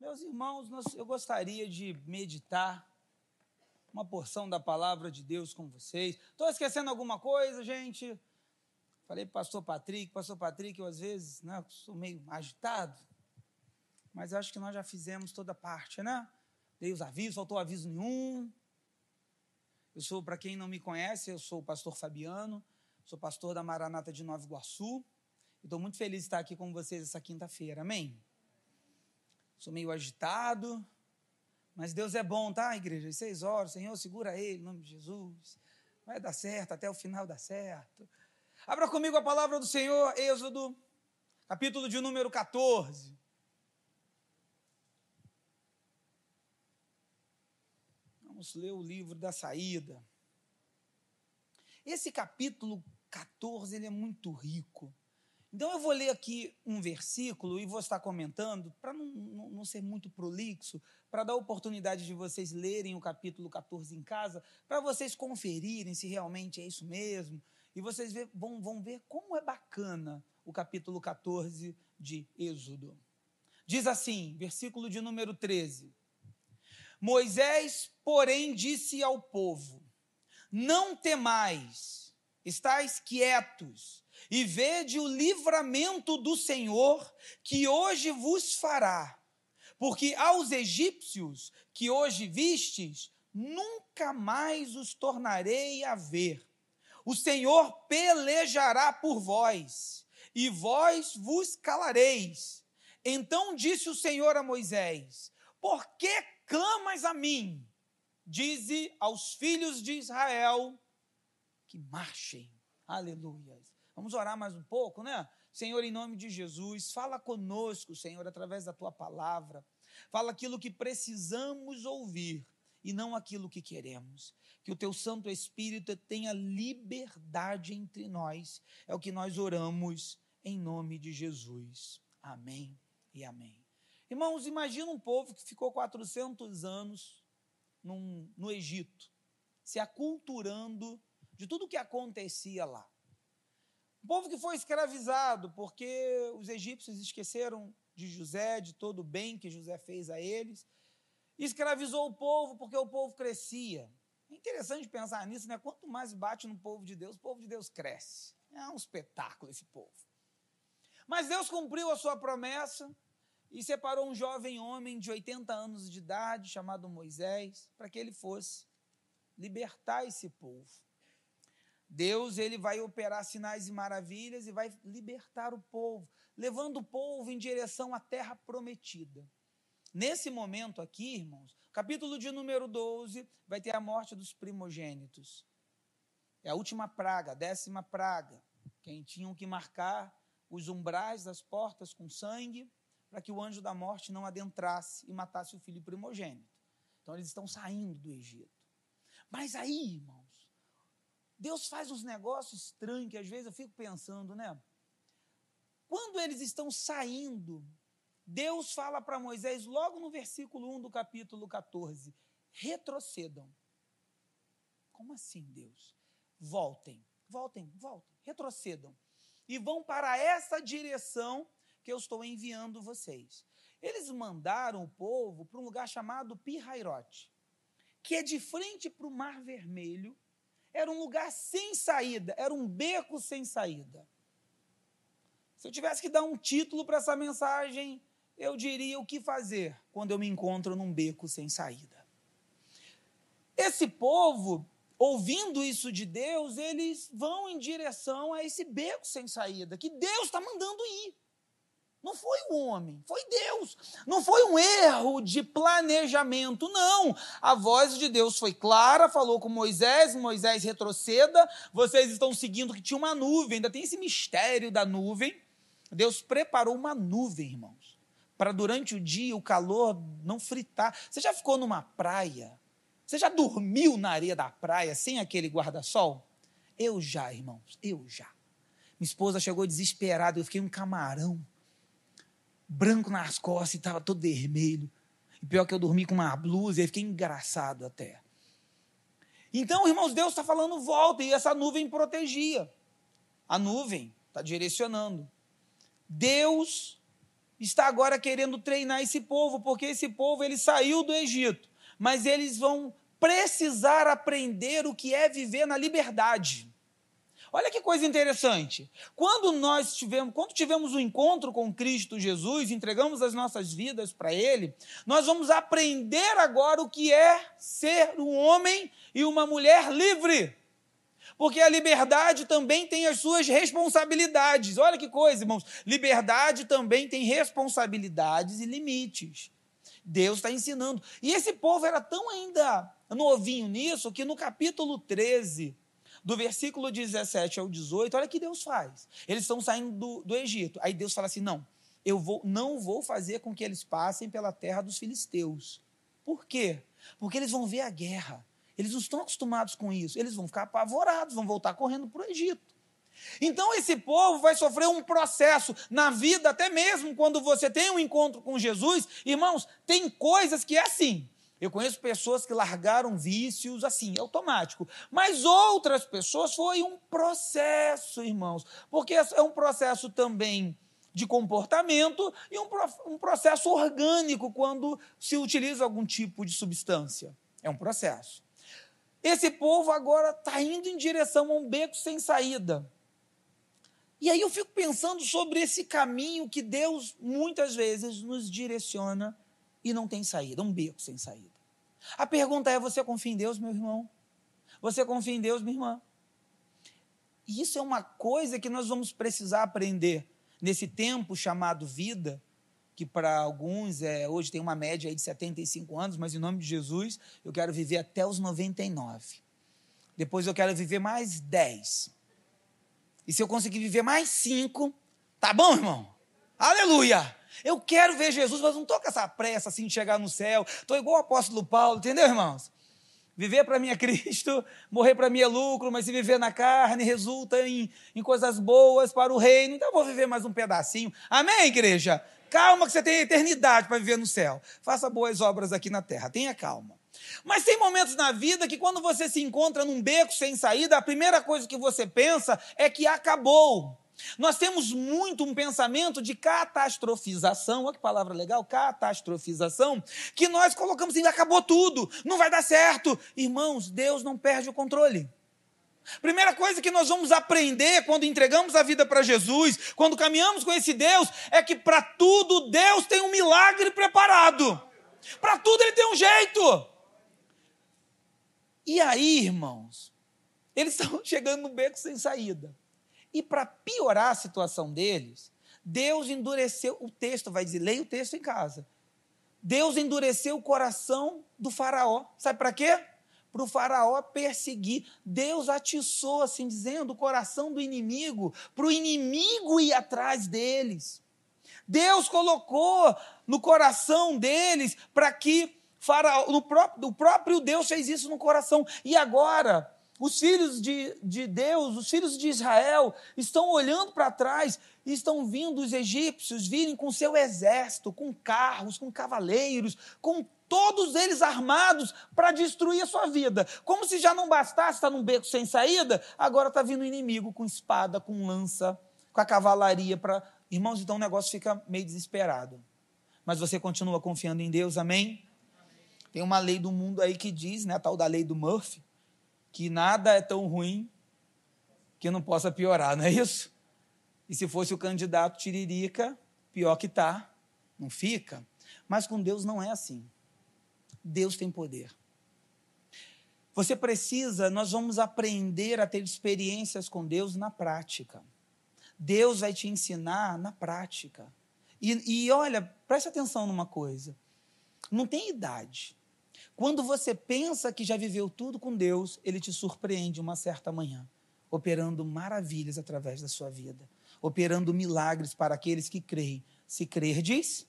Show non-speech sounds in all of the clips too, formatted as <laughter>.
Meus irmãos, eu gostaria de meditar uma porção da palavra de Deus com vocês. Estou esquecendo alguma coisa, gente? Falei para o pastor Patrick, pastor Patrick, eu às vezes né, sou meio agitado, mas acho que nós já fizemos toda parte, né? Dei os avisos, faltou aviso nenhum. Eu sou, para quem não me conhece, eu sou o pastor Fabiano, sou pastor da Maranata de Nova Iguaçu. Estou muito feliz de estar aqui com vocês essa quinta-feira, amém? Sou meio agitado, mas Deus é bom, tá, igreja? seis horas, Senhor, segura ele, em nome de Jesus. Vai dar certo, até o final dá certo. Abra comigo a palavra do Senhor, Êxodo, capítulo de número 14. Vamos ler o livro da saída. Esse capítulo 14 ele é muito rico. Então eu vou ler aqui um versículo e vou estar comentando, para não, não, não, ser muito prolixo, para dar oportunidade de vocês lerem o capítulo 14 em casa, para vocês conferirem se realmente é isso mesmo, e vocês ver, vão, vão ver como é bacana o capítulo 14 de Êxodo. Diz assim, versículo de número 13: Moisés, porém, disse ao povo: Não temais, estais quietos e vede o livramento do Senhor que hoje vos fará. Porque aos egípcios que hoje vistes, nunca mais os tornarei a ver. O Senhor pelejará por vós, e vós vos calareis. Então disse o Senhor a Moisés: Por que clamas a mim? Dize aos filhos de Israel que marchem. Aleluia. Vamos orar mais um pouco, né? Senhor, em nome de Jesus, fala conosco, Senhor, através da tua palavra. Fala aquilo que precisamos ouvir e não aquilo que queremos. Que o teu Santo Espírito tenha liberdade entre nós. É o que nós oramos em nome de Jesus. Amém e amém. Irmãos, imagina um povo que ficou 400 anos num, no Egito, se aculturando de tudo o que acontecia lá. Um povo que foi escravizado porque os egípcios esqueceram de José, de todo o bem que José fez a eles. Escravizou o povo porque o povo crescia. É interessante pensar nisso, né? Quanto mais bate no povo de Deus, o povo de Deus cresce. É um espetáculo esse povo. Mas Deus cumpriu a sua promessa e separou um jovem homem de 80 anos de idade, chamado Moisés, para que ele fosse libertar esse povo. Deus ele vai operar sinais e maravilhas e vai libertar o povo, levando o povo em direção à terra prometida. Nesse momento aqui, irmãos, capítulo de número 12, vai ter a morte dos primogênitos. É a última praga, a décima praga. Quem tinham que marcar os umbrais das portas com sangue, para que o anjo da morte não adentrasse e matasse o filho primogênito. Então eles estão saindo do Egito. Mas aí, irmão, Deus faz uns negócios estranhos que às vezes eu fico pensando, né? Quando eles estão saindo, Deus fala para Moisés, logo no versículo 1 do capítulo 14: retrocedam. Como assim, Deus? Voltem, voltem, voltem, retrocedam. E vão para essa direção que eu estou enviando vocês. Eles mandaram o povo para um lugar chamado Pirairote, que é de frente para o Mar Vermelho era um lugar sem saída, era um beco sem saída. Se eu tivesse que dar um título para essa mensagem, eu diria o que fazer quando eu me encontro num beco sem saída. Esse povo, ouvindo isso de Deus, eles vão em direção a esse beco sem saída, que Deus está mandando ir. Não foi o homem, foi Deus. Não foi um erro de planejamento, não. A voz de Deus foi clara, falou com Moisés, Moisés retroceda. Vocês estão seguindo que tinha uma nuvem, ainda tem esse mistério da nuvem. Deus preparou uma nuvem, irmãos, para durante o dia o calor não fritar. Você já ficou numa praia? Você já dormiu na areia da praia sem aquele guarda-sol? Eu já, irmãos, eu já. Minha esposa chegou desesperada, eu fiquei um camarão branco nas costas e estava todo vermelho. E pior que eu dormi com uma blusa e fiquei engraçado até. Então, irmãos, Deus está falando volta e essa nuvem protegia. A nuvem está direcionando. Deus está agora querendo treinar esse povo, porque esse povo ele saiu do Egito, mas eles vão precisar aprender o que é viver na liberdade. Olha que coisa interessante. Quando nós tivemos, quando tivemos um encontro com Cristo Jesus, entregamos as nossas vidas para Ele, nós vamos aprender agora o que é ser um homem e uma mulher livre. Porque a liberdade também tem as suas responsabilidades. Olha que coisa, irmãos. Liberdade também tem responsabilidades e limites. Deus está ensinando. E esse povo era tão ainda novinho nisso que no capítulo 13, do versículo 17 ao 18, olha o que Deus faz. Eles estão saindo do, do Egito. Aí Deus fala assim: não, eu vou, não vou fazer com que eles passem pela terra dos filisteus. Por quê? Porque eles vão ver a guerra. Eles não estão acostumados com isso. Eles vão ficar apavorados, vão voltar correndo para o Egito. Então esse povo vai sofrer um processo na vida, até mesmo quando você tem um encontro com Jesus. Irmãos, tem coisas que é assim. Eu conheço pessoas que largaram vícios assim, automático. Mas outras pessoas foi um processo, irmãos. Porque é um processo também de comportamento e um, um processo orgânico quando se utiliza algum tipo de substância. É um processo. Esse povo agora está indo em direção a um beco sem saída. E aí eu fico pensando sobre esse caminho que Deus muitas vezes nos direciona e não tem saída, um beco sem saída. A pergunta é: você confia em Deus, meu irmão? Você confia em Deus, minha irmã? E isso é uma coisa que nós vamos precisar aprender nesse tempo chamado vida, que para alguns é, hoje tem uma média de 75 anos, mas em nome de Jesus eu quero viver até os 99. Depois eu quero viver mais 10. E se eu conseguir viver mais 5, tá bom, irmão? Aleluia! Eu quero ver Jesus, mas não estou com essa pressa assim de chegar no céu. Estou igual o apóstolo Paulo, entendeu, irmãos? Viver para mim é Cristo, morrer para mim é lucro, mas se viver na carne resulta em, em coisas boas para o reino, então vou viver mais um pedacinho. Amém, igreja? Calma que você tem eternidade para viver no céu. Faça boas obras aqui na terra, tenha calma. Mas tem momentos na vida que quando você se encontra num beco sem saída, a primeira coisa que você pensa é que acabou. Nós temos muito um pensamento de catastrofização, olha que palavra legal, catastrofização, que nós colocamos assim, acabou tudo, não vai dar certo. Irmãos, Deus não perde o controle. Primeira coisa que nós vamos aprender quando entregamos a vida para Jesus, quando caminhamos com esse Deus, é que para tudo Deus tem um milagre preparado. Para tudo ele tem um jeito. E aí, irmãos, eles <laughs> estão chegando no beco sem saída. E para piorar a situação deles, Deus endureceu, o texto vai dizer, leia o texto em casa. Deus endureceu o coração do faraó. Sabe para quê? Para o faraó perseguir. Deus atiçou, assim dizendo, o coração do inimigo, para o inimigo ir atrás deles. Deus colocou no coração deles para que faraó, o próprio Deus fez isso no coração. E agora, os filhos de, de Deus, os filhos de Israel, estão olhando para trás e estão vindo os egípcios virem com seu exército, com carros, com cavaleiros, com todos eles armados para destruir a sua vida. Como se já não bastasse estar num beco sem saída, agora está vindo o inimigo com espada, com lança, com a cavalaria para. Irmãos, então o negócio fica meio desesperado. Mas você continua confiando em Deus, amém? Tem uma lei do mundo aí que diz, né, a tal da lei do Murphy, que nada é tão ruim que não possa piorar, não é isso? E se fosse o candidato Tiririca, pior que tá, não fica. Mas com Deus não é assim. Deus tem poder. Você precisa, nós vamos aprender a ter experiências com Deus na prática. Deus vai te ensinar na prática. E, e olha, preste atenção numa coisa: não tem idade. Quando você pensa que já viveu tudo com Deus, ele te surpreende uma certa manhã, operando maravilhas através da sua vida, operando milagres para aqueles que creem. Se crerdes,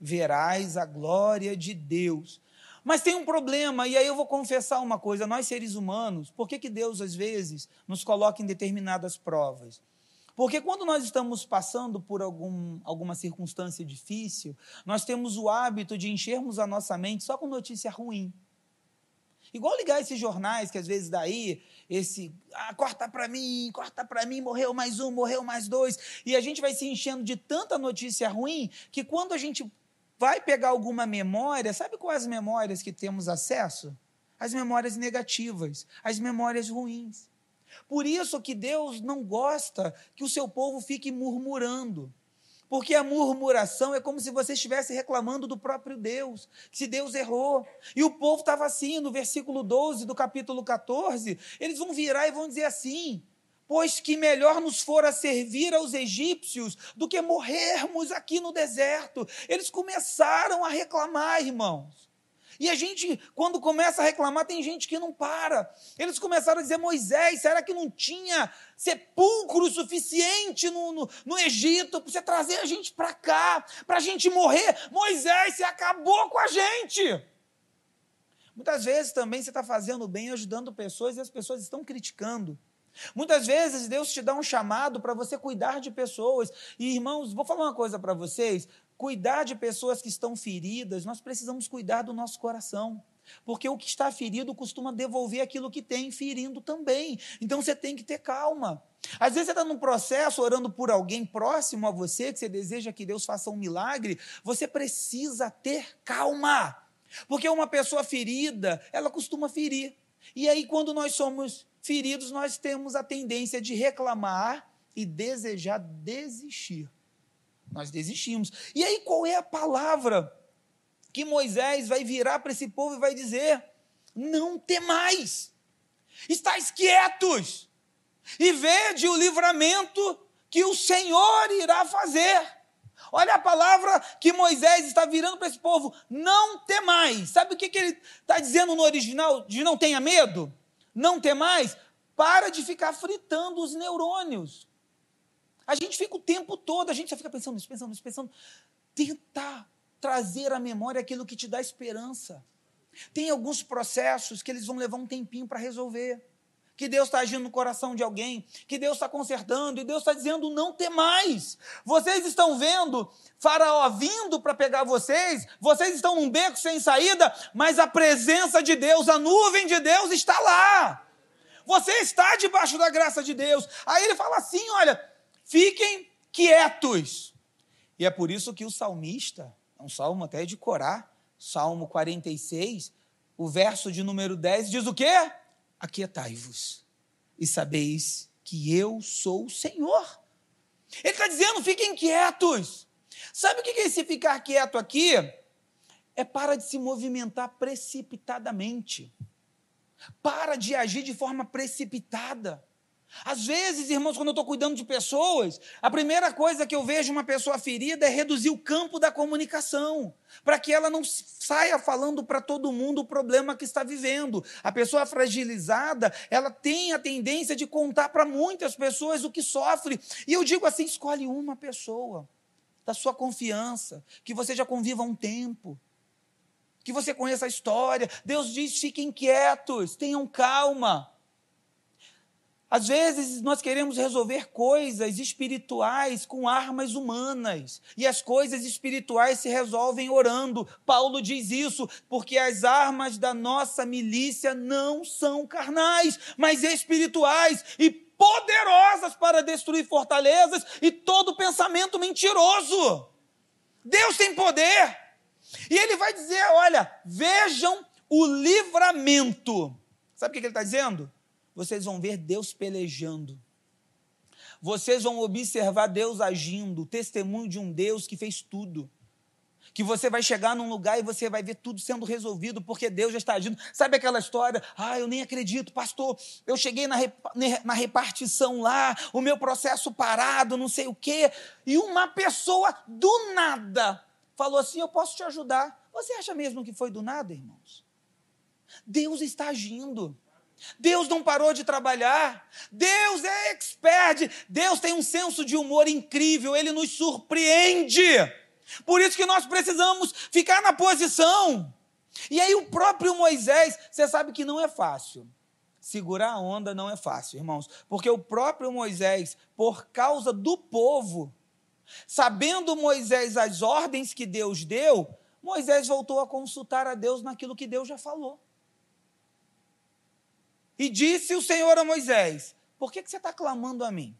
verás a glória de Deus. Mas tem um problema, e aí eu vou confessar uma coisa: nós seres humanos, por que, que Deus às vezes nos coloca em determinadas provas? Porque quando nós estamos passando por algum, alguma circunstância difícil, nós temos o hábito de enchermos a nossa mente só com notícia ruim. Igual ligar esses jornais que às vezes daí, esse, ah, corta para mim, corta para mim, morreu mais um, morreu mais dois, e a gente vai se enchendo de tanta notícia ruim que quando a gente vai pegar alguma memória, sabe quais as memórias que temos acesso? As memórias negativas, as memórias ruins. Por isso que Deus não gosta que o seu povo fique murmurando. Porque a murmuração é como se você estivesse reclamando do próprio Deus, se Deus errou. E o povo estava assim, no versículo 12 do capítulo 14, eles vão virar e vão dizer assim: Pois que melhor nos fora servir aos egípcios do que morrermos aqui no deserto. Eles começaram a reclamar, irmãos. E a gente, quando começa a reclamar, tem gente que não para. Eles começaram a dizer: Moisés, será que não tinha sepulcro suficiente no, no, no Egito para você trazer a gente para cá, para a gente morrer? Moisés, você acabou com a gente. Muitas vezes também você está fazendo bem, ajudando pessoas e as pessoas estão criticando. Muitas vezes Deus te dá um chamado para você cuidar de pessoas. E irmãos, vou falar uma coisa para vocês: cuidar de pessoas que estão feridas, nós precisamos cuidar do nosso coração. Porque o que está ferido costuma devolver aquilo que tem, ferindo também. Então você tem que ter calma. Às vezes você está num processo orando por alguém próximo a você, que você deseja que Deus faça um milagre, você precisa ter calma. Porque uma pessoa ferida, ela costuma ferir. E aí, quando nós somos feridos, nós temos a tendência de reclamar e desejar desistir nós desistimos. E aí, qual é a palavra que Moisés vai virar para esse povo e vai dizer? Não temais, estáis quietos e vede o livramento que o Senhor irá fazer. Olha a palavra que Moisés está virando para esse povo: não temais. Sabe o que, que ele está dizendo no original? De não tenha medo? Não temais? Para de ficar fritando os neurônios. A gente fica o tempo todo, a gente já fica pensando nisso, pensando nisso, pensando. Tentar trazer à memória aquilo que te dá esperança. Tem alguns processos que eles vão levar um tempinho para resolver. Que Deus está agindo no coração de alguém, que Deus está consertando, e Deus está dizendo: não tem mais. Vocês estão vendo Faraó vindo para pegar vocês, vocês estão num beco sem saída, mas a presença de Deus, a nuvem de Deus está lá. Você está debaixo da graça de Deus. Aí ele fala assim: olha, Fiquem quietos. E é por isso que o salmista, é um salmo até de Corá, Salmo 46, o verso de número 10 diz o quê? Aquietai-vos e sabeis que eu sou o Senhor. Ele está dizendo, fiquem quietos. Sabe o que é esse ficar quieto aqui? É para de se movimentar precipitadamente. Para de agir de forma precipitada. Às vezes, irmãos, quando eu estou cuidando de pessoas, a primeira coisa que eu vejo uma pessoa ferida é reduzir o campo da comunicação, para que ela não saia falando para todo mundo o problema que está vivendo. A pessoa fragilizada, ela tem a tendência de contar para muitas pessoas o que sofre. E eu digo assim: escolhe uma pessoa da sua confiança, que você já conviva há um tempo, que você conheça a história. Deus diz: fiquem quietos, tenham calma. Às vezes nós queremos resolver coisas espirituais com armas humanas, e as coisas espirituais se resolvem orando. Paulo diz isso, porque as armas da nossa milícia não são carnais, mas espirituais e poderosas para destruir fortalezas e todo pensamento mentiroso. Deus tem poder. E ele vai dizer: olha, vejam o livramento. Sabe o que ele está dizendo? Vocês vão ver Deus pelejando. Vocês vão observar Deus agindo, testemunho de um Deus que fez tudo. Que você vai chegar num lugar e você vai ver tudo sendo resolvido, porque Deus já está agindo. Sabe aquela história? Ah, eu nem acredito, pastor. Eu cheguei na, na repartição lá, o meu processo parado, não sei o quê. E uma pessoa do nada falou assim: Eu posso te ajudar. Você acha mesmo que foi do nada, irmãos? Deus está agindo. Deus não parou de trabalhar. Deus é expert. Deus tem um senso de humor incrível. Ele nos surpreende. Por isso que nós precisamos ficar na posição. E aí o próprio Moisés, você sabe que não é fácil. Segurar a onda não é fácil, irmãos, porque o próprio Moisés, por causa do povo, sabendo Moisés as ordens que Deus deu, Moisés voltou a consultar a Deus naquilo que Deus já falou. E disse o Senhor a Moisés: Por que, que você está clamando a mim?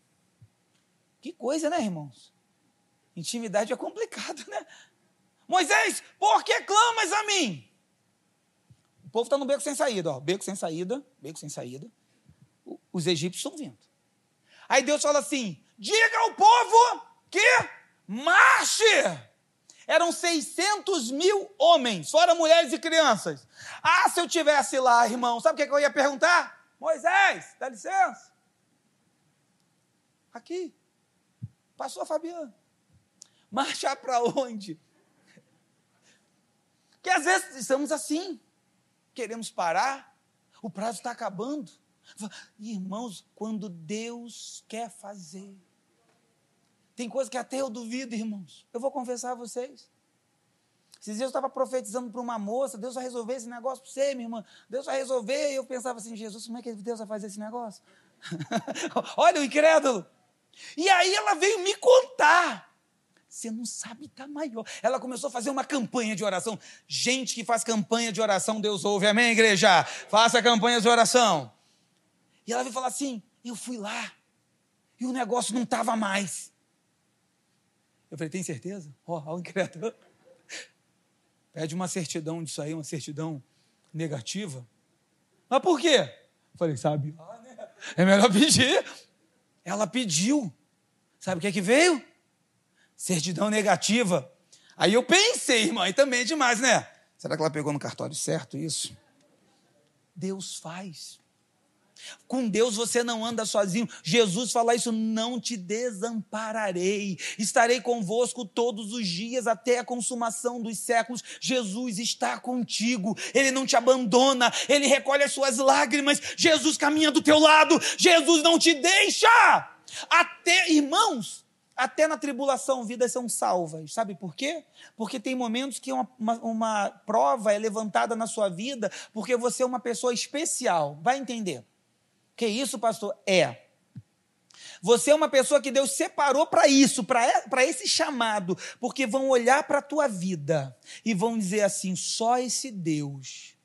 Que coisa, né, irmãos? Intimidade é complicado, <laughs> né? Moisés, por que clamas a mim? O povo está no beco sem saída, ó. Beco sem saída, beco sem saída. Os egípcios estão vindo. Aí Deus fala assim: diga ao povo que marche. Eram 600 mil homens, fora mulheres e crianças. Ah, se eu tivesse lá, irmão, sabe o que eu ia perguntar? Moisés, dá licença. Aqui. Passou a Fabiana. Marchar para onde? Que às vezes estamos assim, queremos parar, o prazo está acabando. Irmãos, quando Deus quer fazer, tem coisa que até eu duvido, irmãos. Eu vou confessar a vocês. Dias eu estava profetizando para uma moça, Deus vai resolver esse negócio para você, minha irmã. Deus vai resolver. E eu pensava assim, Jesus, como é que Deus vai fazer esse negócio? <laughs> Olha o incrédulo. E aí ela veio me contar. Você não sabe tá maior. Ela começou a fazer uma campanha de oração. Gente que faz campanha de oração, Deus ouve. Amém, igreja? Faça campanha de oração. E ela veio falar assim: eu fui lá e o negócio não estava mais. Eu falei: tem certeza? Ó, oh, incrédulo. Pede uma certidão disso aí, uma certidão negativa. Mas por quê? Eu falei: sabe? É melhor pedir. Ela pediu. Sabe o que é que veio? certidão negativa. Aí eu pensei, irmã, e também é demais, né? Será que ela pegou no cartório certo isso? Deus faz. Com Deus você não anda sozinho. Jesus fala isso: não te desampararei, estarei convosco todos os dias até a consumação dos séculos. Jesus está contigo, ele não te abandona, ele recolhe as suas lágrimas. Jesus caminha do teu lado, Jesus não te deixa. Até, irmãos, até na tribulação, vidas são salvas. Sabe por quê? Porque tem momentos que uma, uma, uma, prova é levantada na sua vida porque você é uma pessoa especial. Vai entender. Que isso, pastor? É. Você é uma pessoa que Deus separou para isso, para esse chamado, porque vão olhar para a tua vida e vão dizer assim: só esse Deus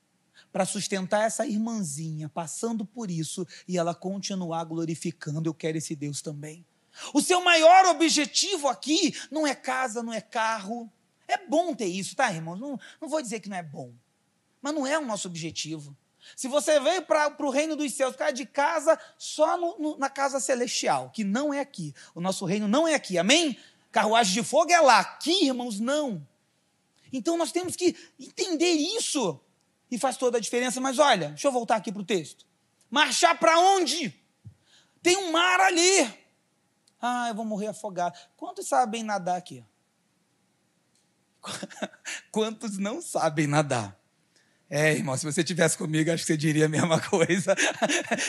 para sustentar essa irmãzinha passando por isso e ela continuar glorificando. Eu quero esse Deus também. O seu maior objetivo aqui não é casa, não é carro. É bom ter isso, tá, irmãos? Não, não vou dizer que não é bom. Mas não é o nosso objetivo. Se você veio para o reino dos céus, ficar de casa só no, no, na casa celestial, que não é aqui. O nosso reino não é aqui, amém? Carruagem de fogo é lá. Aqui, irmãos, não. Então nós temos que entender isso. E faz toda a diferença. Mas olha, deixa eu voltar aqui para o texto. Marchar para onde? Tem um mar ali. Ah, eu vou morrer afogado. Quantos sabem nadar aqui? <laughs> Quantos não sabem nadar? É, irmão, se você tivesse comigo, acho que você diria a mesma <laughs> coisa.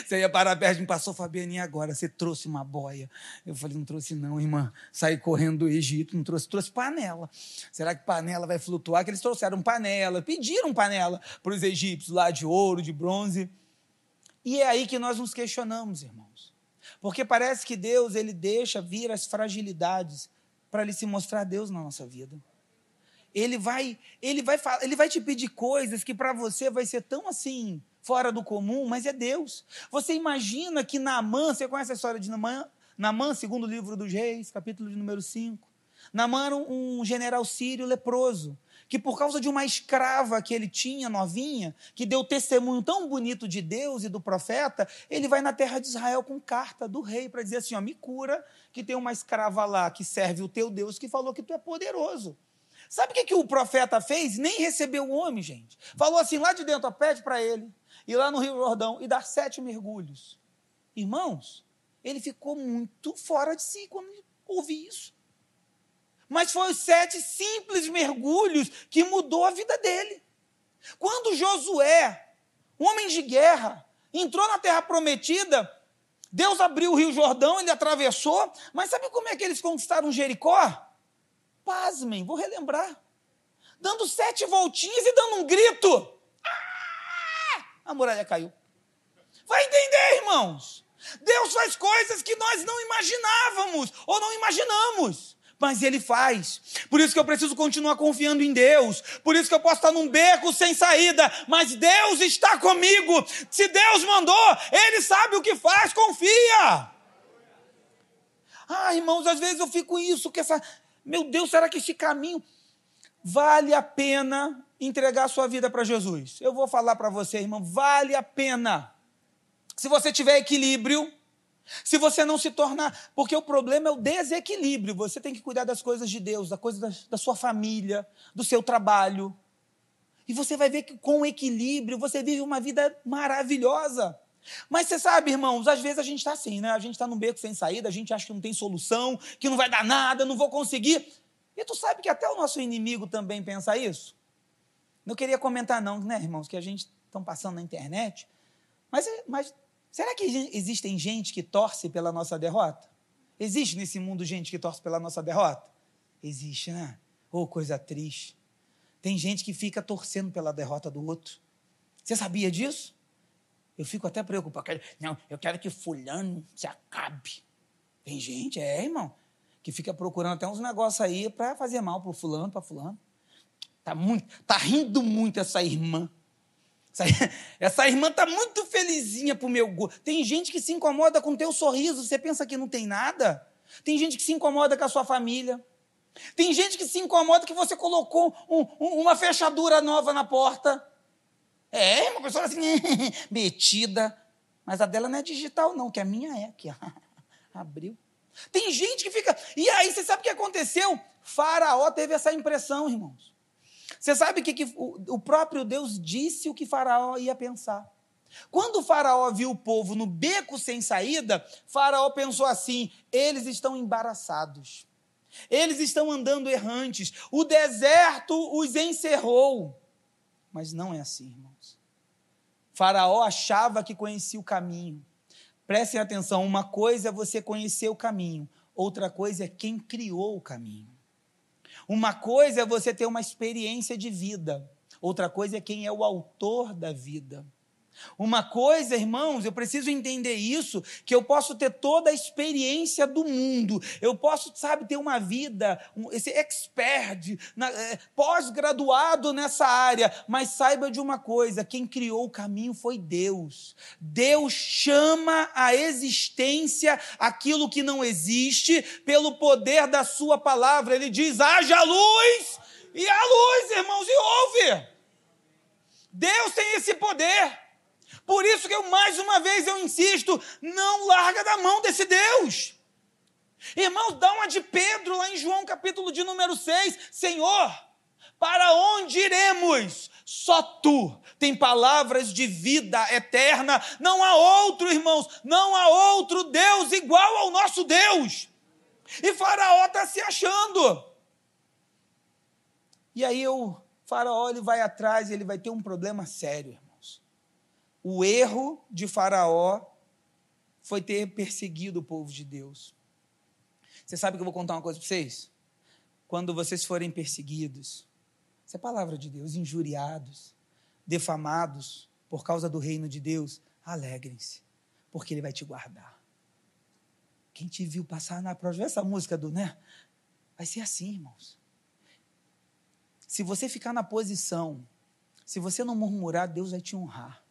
você ia perto de mim, passou Fabianinha agora, você trouxe uma boia. Eu falei, não trouxe não, irmã. Saí correndo do Egito, não trouxe, trouxe panela. Será que panela vai flutuar? Que eles trouxeram panela, pediram panela para os egípcios lá de ouro, de bronze. E é aí que nós nos questionamos, irmãos. Porque parece que Deus ele deixa vir as fragilidades para ele se mostrar Deus na nossa vida. Ele vai, ele vai, ele vai te pedir coisas que para você vai ser tão assim fora do comum, mas é Deus. Você imagina que Naamã, você conhece a história de Naamã? Naamã, segundo livro dos Reis, capítulo de número 5. Naamã era um general sírio leproso que por causa de uma escrava que ele tinha, novinha, que deu testemunho tão bonito de Deus e do profeta, ele vai na terra de Israel com carta do rei para dizer assim: ó, me cura, que tem uma escrava lá que serve o teu Deus, que falou que tu é poderoso. Sabe o que, que o profeta fez? Nem recebeu o homem, gente. Falou assim lá de dentro: ó, pede para ele ir lá no Rio Jordão e dar sete mergulhos. Irmãos, ele ficou muito fora de si quando ouvi isso. Mas foi os sete simples mergulhos que mudou a vida dele. Quando Josué, homem de guerra, entrou na terra prometida, Deus abriu o rio Jordão, ele atravessou, mas sabe como é que eles conquistaram Jericó? Pasmem, vou relembrar. Dando sete voltinhas e dando um grito. Ah! A muralha caiu. Vai entender, irmãos? Deus faz coisas que nós não imaginávamos ou não imaginamos. mas Ele faz. Por isso que eu preciso continuar confiando em Deus. Por isso que eu posso estar num beco sem saída, mas Deus está comigo. Se Deus mandou, Ele sabe o que faz, confia. Ah, irmãos, às vezes eu fico isso, que essa. Meu Deus, será que esse caminho vale a pena entregar a sua vida para Jesus? Eu vou falar para você, irmão, vale a pena. Se você tiver equilíbrio, se você não se tornar. Porque o problema é o desequilíbrio. Você tem que cuidar das coisas de Deus, da coisa da, da sua família, do seu trabalho. E você vai ver que com equilíbrio você vive uma vida maravilhosa. Mas você sabe, irmãos, às vezes a gente está assim, né? A gente está num beco sem saída, a gente acha que não tem solução, que não vai dar nada, não vou conseguir. E tu sabe que até o nosso inimigo também pensa isso? Não queria comentar, não, né, irmãos, que a gente estão passando na internet. Mas, mas Será que existem gente que torce pela nossa derrota? Existe nesse mundo gente que torce pela nossa derrota? Existe, né? Ô, oh, coisa triste. Tem gente que fica torcendo pela derrota do outro. Você sabia disso? Eu fico até preocupado. Não, eu quero que fulano se acabe. Tem gente, é, irmão, que fica procurando até uns negócios aí para fazer mal pro fulano, para fulano. Tá muito, tá rindo muito essa irmã. Essa, <laughs> essa irmã está muito felizinha pro meu gosto. Tem gente que se incomoda com teu sorriso, você pensa que não tem nada? Tem gente que se incomoda com a sua família. Tem gente que se incomoda que você colocou um, um, uma fechadura nova na porta. É, uma pessoa assim, <laughs> metida. Mas a dela não é digital, não, que a minha é aqui. <laughs> Abriu. Tem gente que fica. E aí, você sabe o que aconteceu? Faraó teve essa impressão, irmãos. Você sabe que, que o, o próprio Deus disse o que Faraó ia pensar. Quando o Faraó viu o povo no beco sem saída, Faraó pensou assim: eles estão embaraçados, eles estão andando errantes, o deserto os encerrou. Mas não é assim, irmãos. Faraó achava que conhecia o caminho. Prestem atenção: uma coisa é você conhecer o caminho, outra coisa é quem criou o caminho. Uma coisa é você ter uma experiência de vida, outra coisa é quem é o autor da vida. Uma coisa, irmãos, eu preciso entender isso, que eu posso ter toda a experiência do mundo, eu posso, sabe, ter uma vida, um, esse expert, é, pós-graduado nessa área, mas saiba de uma coisa: quem criou o caminho foi Deus. Deus chama a existência aquilo que não existe pelo poder da Sua palavra. Ele diz: haja luz, e a luz, irmãos, e ouve. Deus tem esse poder. Por isso que eu mais uma vez eu insisto, não larga da mão desse Deus. Irmãos, dá uma de Pedro lá em João capítulo de número 6. Senhor, para onde iremos? Só tu tem palavras de vida eterna. Não há outro, irmãos, não há outro Deus igual ao nosso Deus. E Faraó está se achando. E aí o Faraó ele vai atrás ele vai ter um problema sério o erro de Faraó foi ter perseguido o povo de Deus. Você sabe que eu vou contar uma coisa para vocês? Quando vocês forem perseguidos, isso é palavra de Deus, injuriados, defamados por causa do reino de Deus, alegrem-se, porque Ele vai te guardar. Quem te viu passar na prova, essa música do, né? Vai ser assim, irmãos. Se você ficar na posição, se você não murmurar, Deus vai te honrar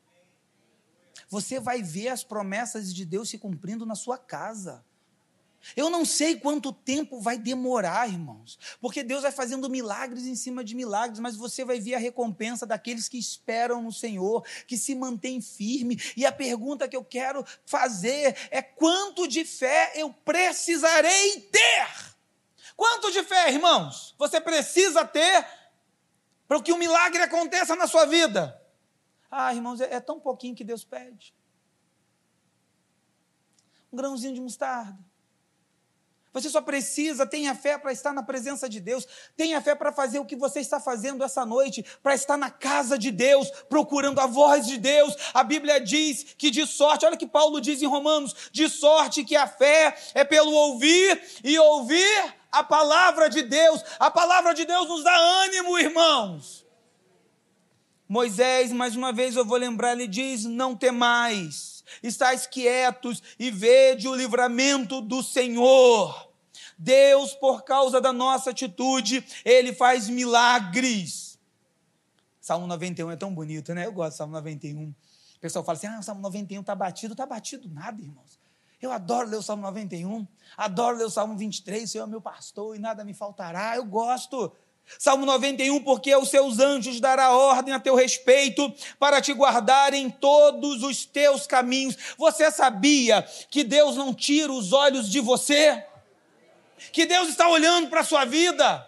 você vai ver as promessas de Deus se cumprindo na sua casa. Eu não sei quanto tempo vai demorar, irmãos, porque Deus vai fazendo milagres em cima de milagres, mas você vai ver a recompensa daqueles que esperam no Senhor, que se mantêm firme. E a pergunta que eu quero fazer é: quanto de fé eu precisarei ter? Quanto de fé, irmãos, você precisa ter para que o milagre aconteça na sua vida? Ah, irmãos, é, é tão pouquinho que Deus pede. Um grãozinho de mostarda. Você só precisa, tenha fé para estar na presença de Deus, tenha fé para fazer o que você está fazendo essa noite, para estar na casa de Deus, procurando a voz de Deus. A Bíblia diz que de sorte, olha que Paulo diz em Romanos, de sorte que a fé é pelo ouvir e ouvir a palavra de Deus. A palavra de Deus nos dá ânimo, irmãos. Moisés, mais uma vez eu vou lembrar, ele diz: Não temais, estáis quietos e vede o livramento do Senhor. Deus, por causa da nossa atitude, ele faz milagres. Salmo 91 é tão bonito, né? Eu gosto do Salmo 91. O pessoal fala assim: ah, o Salmo 91 está batido. Está batido nada, irmãos. Eu adoro ler o Salmo 91, adoro ler o Salmo 23, Senhor é meu pastor e nada me faltará. Eu gosto. Salmo 91, porque aos seus anjos dará ordem a teu respeito para te guardar em todos os teus caminhos. Você sabia que Deus não tira os olhos de você? Que Deus está olhando para a sua vida?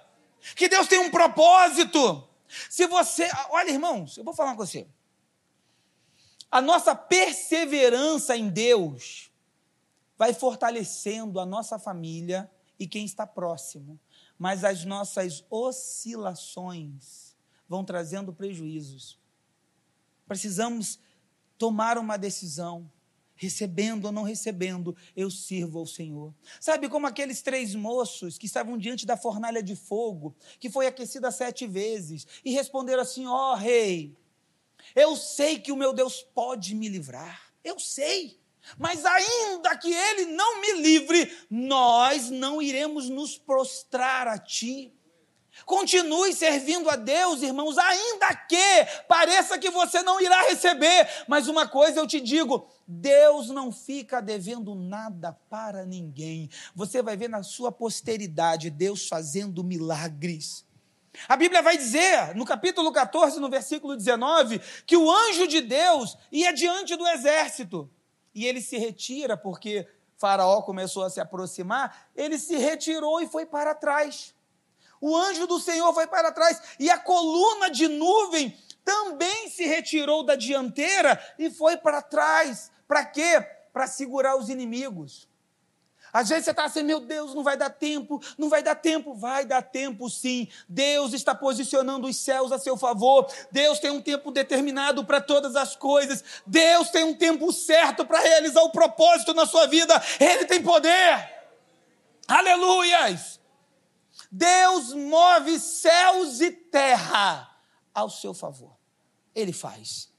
Que Deus tem um propósito? Se você, olha, irmãos, eu vou falar com você. A nossa perseverança em Deus vai fortalecendo a nossa família e quem está próximo mas as nossas oscilações vão trazendo prejuízos. Precisamos tomar uma decisão, recebendo ou não recebendo, eu sirvo ao Senhor. Sabe como aqueles três moços que estavam diante da fornalha de fogo, que foi aquecida sete vezes, e responderam assim: Ó oh, rei, eu sei que o meu Deus pode me livrar, eu sei. Mas ainda que ele não me livre, nós não iremos nos prostrar a ti. Continue servindo a Deus, irmãos, ainda que pareça que você não irá receber. Mas uma coisa eu te digo: Deus não fica devendo nada para ninguém. Você vai ver na sua posteridade Deus fazendo milagres. A Bíblia vai dizer, no capítulo 14, no versículo 19, que o anjo de Deus ia diante do exército e ele se retira porque Faraó começou a se aproximar, ele se retirou e foi para trás. O anjo do Senhor foi para trás e a coluna de nuvem também se retirou da dianteira e foi para trás. Para quê? Para segurar os inimigos. Às vezes você está assim, meu Deus, não vai dar tempo, não vai dar tempo. Vai dar tempo sim. Deus está posicionando os céus a seu favor. Deus tem um tempo determinado para todas as coisas. Deus tem um tempo certo para realizar o propósito na sua vida. Ele tem poder. Aleluias! Deus move céus e terra ao seu favor. Ele faz.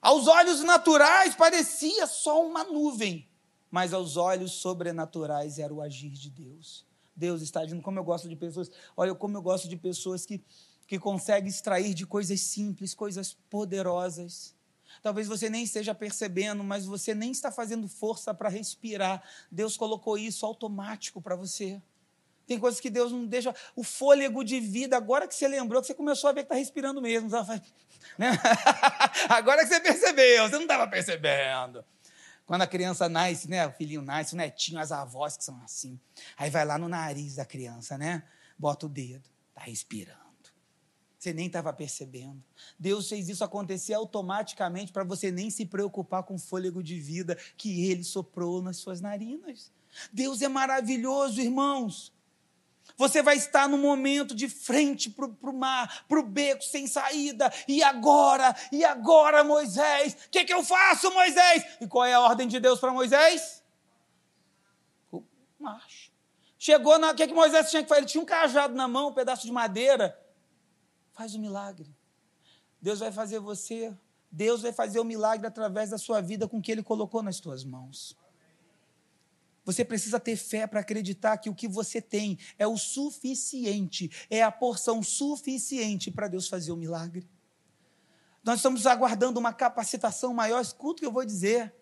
Aos olhos naturais parecia só uma nuvem mas aos olhos sobrenaturais era o agir de Deus. Deus está agindo. Como eu gosto de pessoas, olha, como eu gosto de pessoas que, que conseguem extrair de coisas simples, coisas poderosas. Talvez você nem esteja percebendo, mas você nem está fazendo força para respirar. Deus colocou isso automático para você. Tem coisas que Deus não deixa. O fôlego de vida, agora que você lembrou, que você começou a ver que está respirando mesmo. <laughs> Né? Agora que você percebeu, você não estava percebendo. Quando a criança nasce, né? O filhinho nasce, o netinho, as avós que são assim. Aí vai lá no nariz da criança, né? Bota o dedo, tá respirando. Você nem estava percebendo. Deus fez isso acontecer automaticamente para você nem se preocupar com o fôlego de vida que Ele soprou nas suas narinas. Deus é maravilhoso, irmãos. Você vai estar no momento de frente para o mar, para o beco sem saída. E agora? E agora, Moisés? O que, que eu faço, Moisés? E qual é a ordem de Deus para Moisés? O macho. Chegou na. O que, que Moisés tinha que fazer? Ele tinha um cajado na mão, um pedaço de madeira. Faz o um milagre. Deus vai fazer você. Deus vai fazer o um milagre através da sua vida com o que Ele colocou nas tuas mãos. Você precisa ter fé para acreditar que o que você tem é o suficiente, é a porção suficiente para Deus fazer o milagre. Nós estamos aguardando uma capacitação maior. Escuta o que eu vou dizer.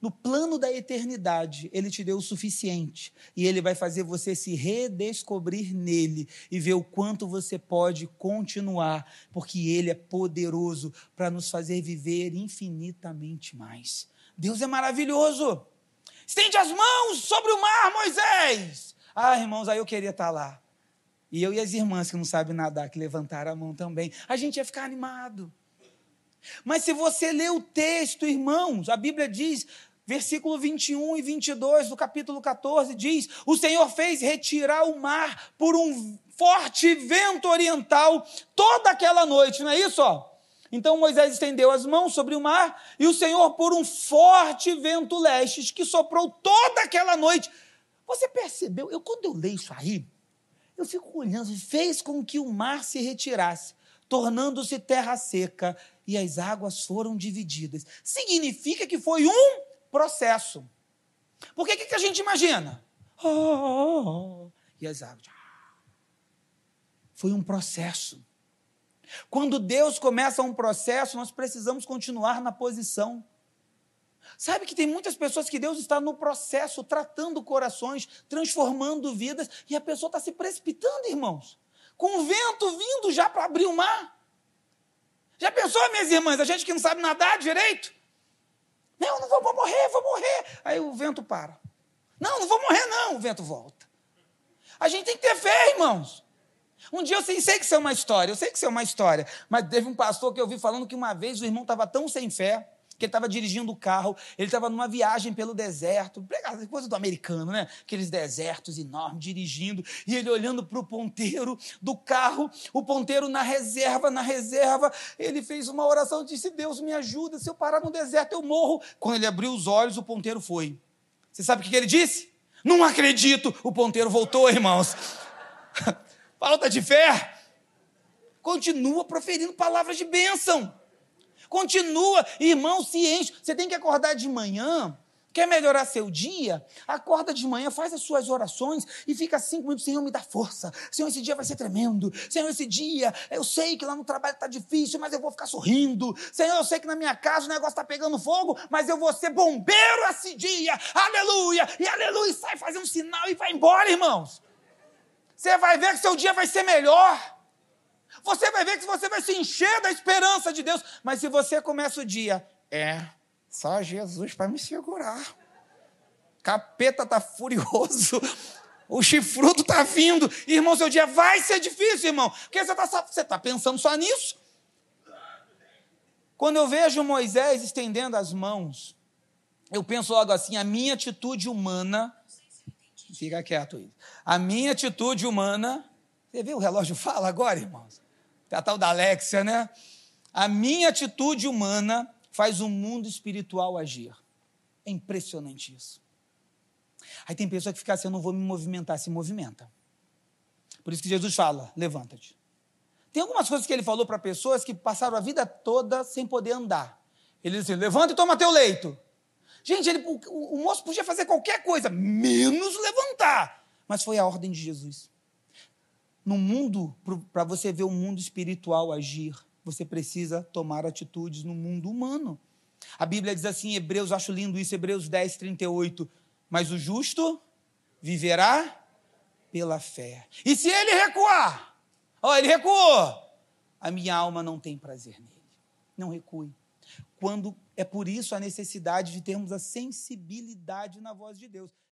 No plano da eternidade, Ele te deu o suficiente. E Ele vai fazer você se redescobrir nele e ver o quanto você pode continuar, porque Ele é poderoso para nos fazer viver infinitamente mais. Deus é maravilhoso. Estende as mãos sobre o mar, Moisés. Ah, irmãos, aí eu queria estar lá. E eu e as irmãs que não sabem nadar, que levantaram a mão também. A gente ia ficar animado. Mas se você ler o texto, irmãos, a Bíblia diz, versículo 21 e 22 do capítulo 14, diz: O Senhor fez retirar o mar por um forte vento oriental toda aquela noite, não é isso? Ó? Então Moisés estendeu as mãos sobre o mar e o Senhor, por um forte vento leste que soprou toda aquela noite. Você percebeu? Eu, quando eu leio isso aí, eu fico olhando, fez com que o mar se retirasse, tornando-se terra seca e as águas foram divididas. Significa que foi um processo. Porque o que, que a gente imagina? oh, e as águas. Foi um processo. Quando Deus começa um processo, nós precisamos continuar na posição. Sabe que tem muitas pessoas que Deus está no processo, tratando corações, transformando vidas, e a pessoa está se precipitando, irmãos, com o vento vindo já para abrir o mar. Já pensou, minhas irmãs, a gente que não sabe nadar direito? Não, não vou, vou morrer, vou morrer. Aí o vento para. Não, não vou morrer, não, o vento volta. A gente tem que ter fé, irmãos. Um dia eu sei, sei que isso é uma história, eu sei que isso é uma história, mas teve um pastor que eu vi falando que uma vez o irmão estava tão sem fé que ele estava dirigindo o carro, ele estava numa viagem pelo deserto, coisa do americano, né? Aqueles desertos enormes, dirigindo, e ele olhando para o ponteiro do carro, o ponteiro na reserva, na reserva, ele fez uma oração, disse, Deus me ajuda, se eu parar no deserto eu morro. Quando ele abriu os olhos, o ponteiro foi. Você sabe o que ele disse? Não acredito, o ponteiro voltou, irmãos. <laughs> Falta de fé. Continua proferindo palavras de bênção. Continua, irmão, se enche. Você tem que acordar de manhã. Quer melhorar seu dia? Acorda de manhã, faz as suas orações e fica cinco minutos. Senhor, me dá força. Senhor, esse dia vai ser tremendo. Senhor, esse dia, eu sei que lá no trabalho está difícil, mas eu vou ficar sorrindo. Senhor, eu sei que na minha casa o negócio está pegando fogo, mas eu vou ser bombeiro esse dia. Aleluia! E aleluia! E sai fazer um sinal e vai embora, irmãos. Você vai ver que seu dia vai ser melhor. Você vai ver que você vai se encher da esperança de Deus. Mas se você começa o dia, é, só Jesus para me segurar. Capeta tá furioso. <laughs> O chifrudo tá vindo. Irmão, seu dia vai ser difícil, irmão. Porque você está você tá pensando só nisso. Quando eu vejo Moisés estendendo as mãos, eu penso logo assim: a minha atitude humana. Fica quieto aí. A minha atitude humana. Você vê o relógio <laughs> fala agora, irmãos? a tal da Alexia, né? A minha atitude humana faz o mundo espiritual agir. É impressionante isso. Aí tem pessoa que fica assim, eu não vou me movimentar, se movimenta. Por isso que Jesus fala, levanta-te. Tem algumas coisas que ele falou para pessoas que passaram a vida toda sem poder andar. Ele disse, levanta e toma teu leito. Gente, ele, o, o moço podia fazer qualquer coisa, menos levantar. Mas foi a ordem de Jesus. No mundo, para você ver o mundo espiritual agir, você precisa tomar atitudes no mundo humano. A Bíblia diz assim, Hebreus, acho lindo isso, Hebreus 10, 38. Mas o justo viverá pela fé. E se ele recuar? Ó, oh, ele recuou. A minha alma não tem prazer nele. Não recue. Quando é por isso a necessidade de termos a sensibilidade na voz de Deus.